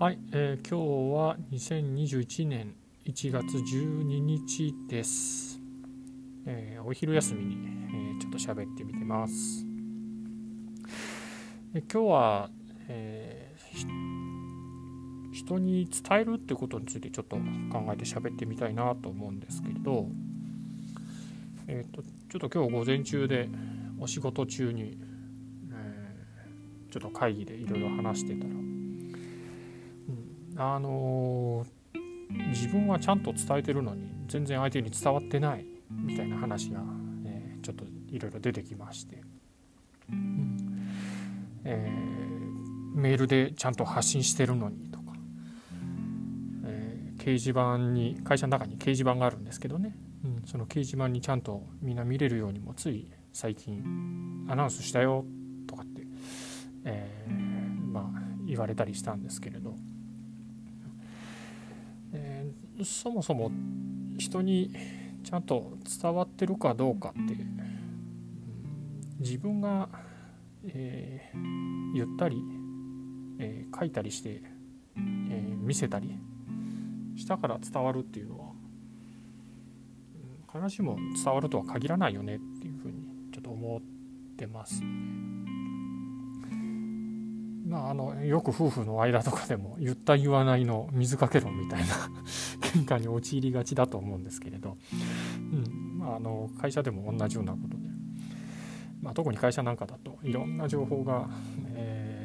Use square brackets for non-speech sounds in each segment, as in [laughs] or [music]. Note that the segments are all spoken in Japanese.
はい、えー今日は2021年1月12日です。えーお昼休みに、えーちょっと喋ってみてます。で今日は、えー人に伝えるってことについてちょっと考えて喋ってみたいなと思うんですけれど、えー、とちょっと今日午前中でお仕事中に、えーちょっと会議でいろいろ話してたらあのー自分はちゃんと伝えてるのに全然相手に伝わってないみたいな話が、えーちょっといろいろ出てきまして、うん。えーメールでちゃんと発信してるのにとか、え掲示板に会社の中に掲示板があるんですけどね、うん、その掲示板にちゃんとみんな見れるようにもつい最近アナウンスしたよとかって、えまあ、言われたりしたんですけれど、そもそも人にちゃんと伝わってるかどうかって、自分が、えー言ったり、えー書いたりして、えー見せたりしたから伝わるっていうのは必ずしも伝わるとは限らないよねっていうふうにちょっと思ってます。ねまあ、あのよく夫婦の間とかでも言った言わないの水かけ論みたいな [laughs] 喧嘩に陥りがちだと思うんですけれど、うん。まあ、あの会社でも同じようなことで、まあ、特に会社なんかだといろんな情報が、えー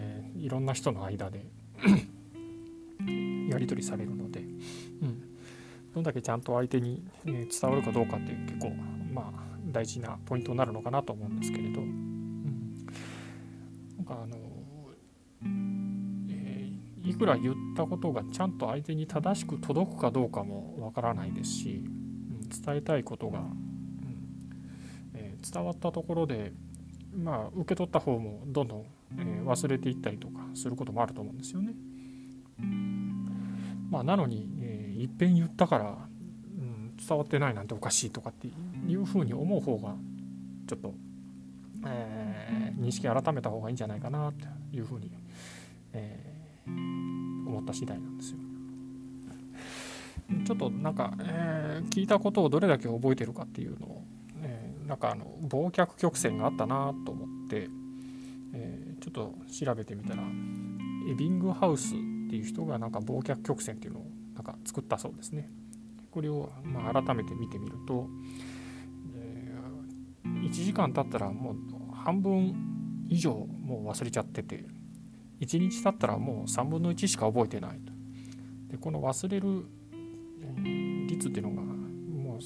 いろんな人の間で [coughs] やり取りされるので、うん、どんだけちゃんと相手に、え伝わるかどうかっていう結構、まあ、大事なポイントになるのかなと思うんですけれど、いくら言ったことがちゃんと相手に正しく届くかどうかもわからないですし、うん伝えたいことが、うんえー伝わったところで、まあ、受け取った方もどんどん、えー忘れていったりとかすることもあると思うんですよね。まあ、なのに、えーいっぺん言ったから、うん、伝わってないなんておかしいとかっていうふうに思う方がちょっと、えー認識改めた方がいいんじゃないかなというふうに、えー思った次第なんですよ。ちょっとなんか、えー聞いたことをどれだけ覚えてるかっていうのを、えーなんかあの忘却曲線があったなと思って、えーちょっと調べてみたらエビングハウスっていう人がなんか忘却曲線っていうのをなんか作ったそうですね。これをまあ改めて見てみると、え1時間経ったらもう半分以上もう忘れちゃってて1日経ったらもう3分の1しか覚えてないと。でこの忘れる率っていうのがもう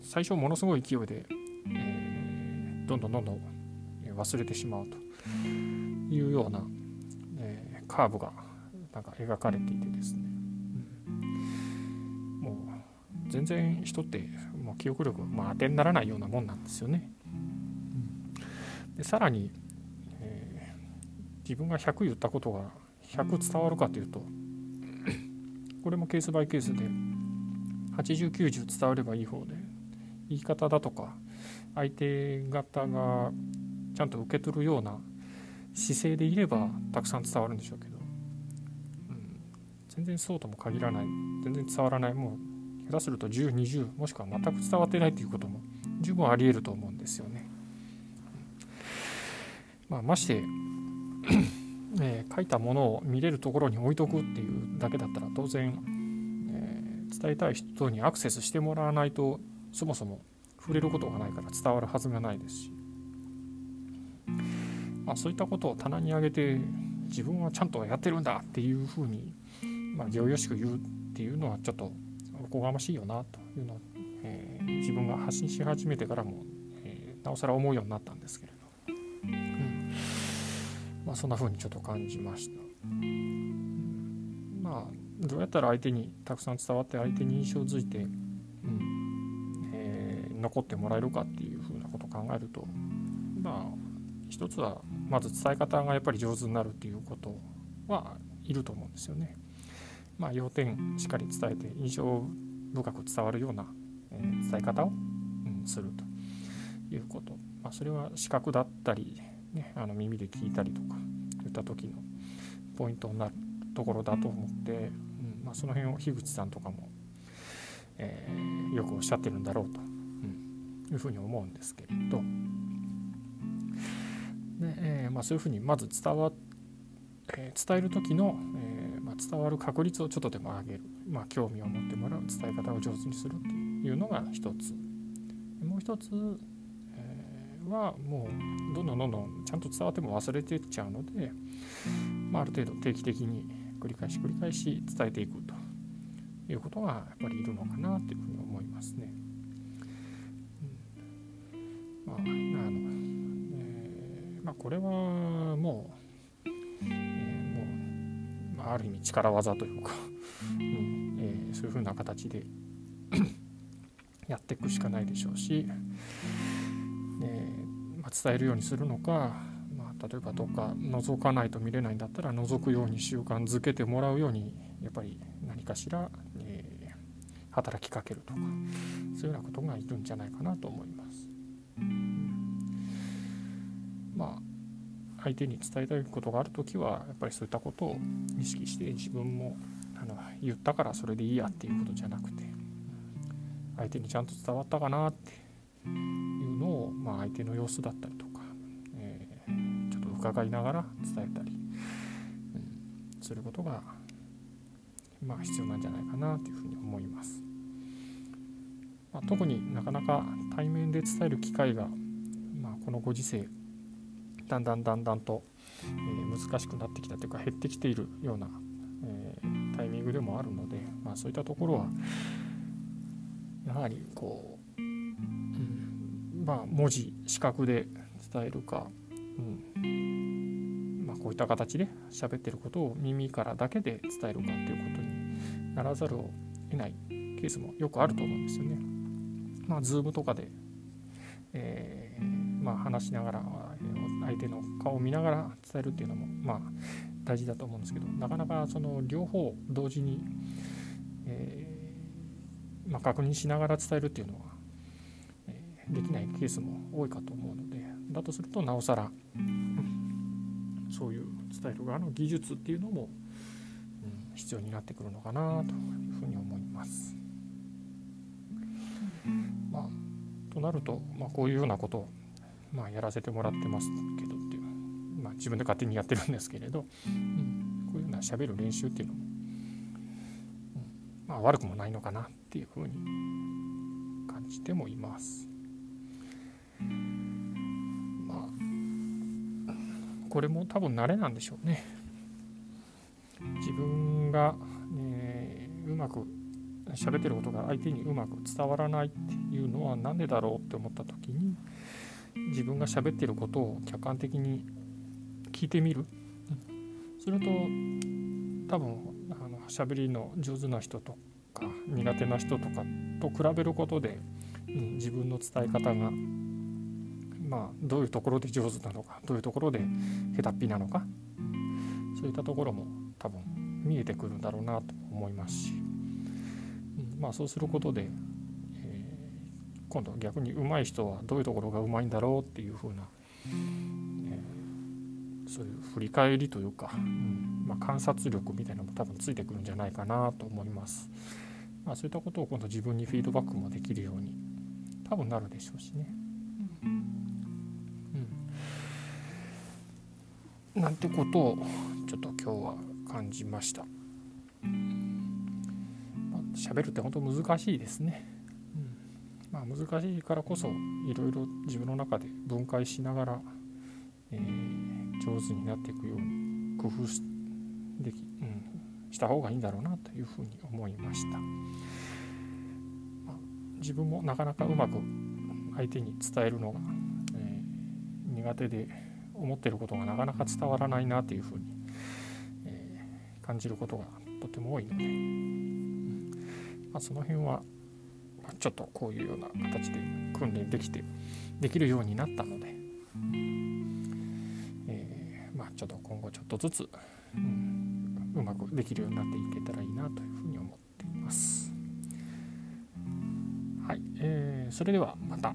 最初ものすごい勢いで、えーどんどんどんどん忘れてしまうというような、えーカーブがなんか描かれていてですね、うんもう全然人ってもう記憶力、まあ、当てにならないようなもんなんですよね。うんでさらに、自分が100言ったことが100伝わるかというとこれもケースバイケースで8090伝わればいい方で言い方だとか相手方がちゃんと受け取るような姿勢でいればたくさん伝わるんでしょうけど、うん、全然そうとも限らない全然伝わらないもう下手すると1020もしくは全く伝わってないということも十分ありえると思うんですよね。まあ、ましてえー書いたものを見れるところに置いとくっていうだけだったら当然、えー伝えたい人にアクセスしてもらわないとそもそも触れることがないから伝わるはずがないですし、まあ、そういったことを棚に上げて自分はちゃんとやってるんだっていうふうに、まあ、行々しく言うっていうのはちょっとおこがましいよなというのを、えー自分が発信し始めてからも、えーなおさら思うようになったんですけれど。うんまあ、そんな風にちょっと感じました。うんまあどうやったら相手にたくさん伝わって相手に印象づいて、うんえー残ってもらえるかっていう風なことを考えるとまあ一つはまず伝え方がやっぱり上手になるっていうことはいると思うんですよね。まあ、要点しっかり伝えて印象深く伝わるような、えー伝え方を、うんするということ、まあ、それは視覚だったりね、あの耳で聞いたりとかいった時のポイントになるところだと思って、うんまあ、その辺を樋口さんとかも、えー、よくおっしゃってるんだろうと、うん、いうふうに思うんですけれど。で、えーまあ、そういうふうにまず伝わ、えー、伝える時の、えーまあ、伝わる確率をちょっとでも上げる、まあ、興味を持ってもらう。伝え方を上手にするっていうのが一つ。もう一つ、はもうどんどんどんどんちゃんと伝わっても忘れていっちゃうので、まあ、ある程度定期的に繰り返し繰り返し伝えていくということがやっぱりいるのかなというふうに思いますね。うん、まああのえー、まあ、これはもう,、えー、もう、まあ、ある意味力技というか、うんえー、そういうふうな形でやっていくしかないでしょうし、伝えるようにするのか、まあ、例えばどっか覗かないと見れないんだったら覗くように習慣づけてもらうようにやっぱり何かしら、えー、働きかけるとかそういうようなことがいるんじゃないかなと思います。まあ相手に伝えたいことがある時はやっぱりそういったことを意識して自分もあの言ったからそれでいいやっていうことじゃなくて相手にちゃんと伝わったかなって、まあ、相手の様子だったりとか、えー、ちょっと伺いながら伝えたり、うん、することが、まあ、必要なんじゃないかなというふうに思います。まあ、特になかなか対面で伝える機会が、まあ、このご時世だんだんだんだんと、えー、難しくなってきたというか減ってきているような、えー、タイミングでもあるので、まあ、そういったところはやはりこう、うん、まあ文字視覚で伝えるか、うんまあ、こういった形で喋ってることを耳からだけで伝えるかっていうことにならざるを得ないケースもよくあると思うんですよね。まあ、ズームとかで、えー、まあ、話しながら相手の顔を見ながら伝えるっていうのもまあ大事だと思うんですけどなかなかその両方同時に、えーまあ、確認しながら伝えるっていうのは、できないケースも多いかと思うのでだとするとなおさら、そういう伝える側の技術っていうのも、必要になってくるのかなというふうに思います。まあ、となると、まあ、こういうようなことを、まあ、やらせてもらってますけどっていう、まあ、自分で勝手にやってるんですけれど、うん、こういうようなしゃべる練習っていうのもまあ、悪くもないのかなっていうふうに感じてもいます。まあこれも多分慣れなんでしょうね。自分が、ね、うまく喋ってることが相手にうまく伝わらないっていうのは何でだろうって思った時に自分が喋ってることを客観的に聞いてみる。すると多分あの喋りの上手な人とか苦手な人とかと比べることで、うん、自分の伝え方がまあどういうところで上手なのかどういうところで下手っぴなのかそういったところも多分見えてくるんだろうなと思いますし、うん、まあそうすることで、えー、今度逆に上手い人はどういうところが上手いんだろうっていうふうな、えー、そういう振り返りというか、うんまあ、観察力みたいなのも多分ついてくるんじゃないかなと思います。まあ、そういったことを今度自分にフィードバックもできるように多分なるでしょうしね。うん、なんてことをちょっと今日は感じました。まあ、喋るって本当難しいですね。うんまあ、難しいからこそいろいろ自分の中で分解しながら、えー、上手になっていくように工夫しでき、うん、した方がいいんだろうなというふうに思いました、まあ、自分もなかなかうまく相手に伝えるのが、えー、苦手で思ってることがなかなか伝わらないなというふうに、えー、感じることがとても多いので、うんまあ、その辺はちょっとこういうような形で訓練できてできるようになったので、えー、まあ、ちょっと今後ちょっとずつ、うんうまくできるようになっていけたらいいなというふうに思っています。はい、えー、それではまた。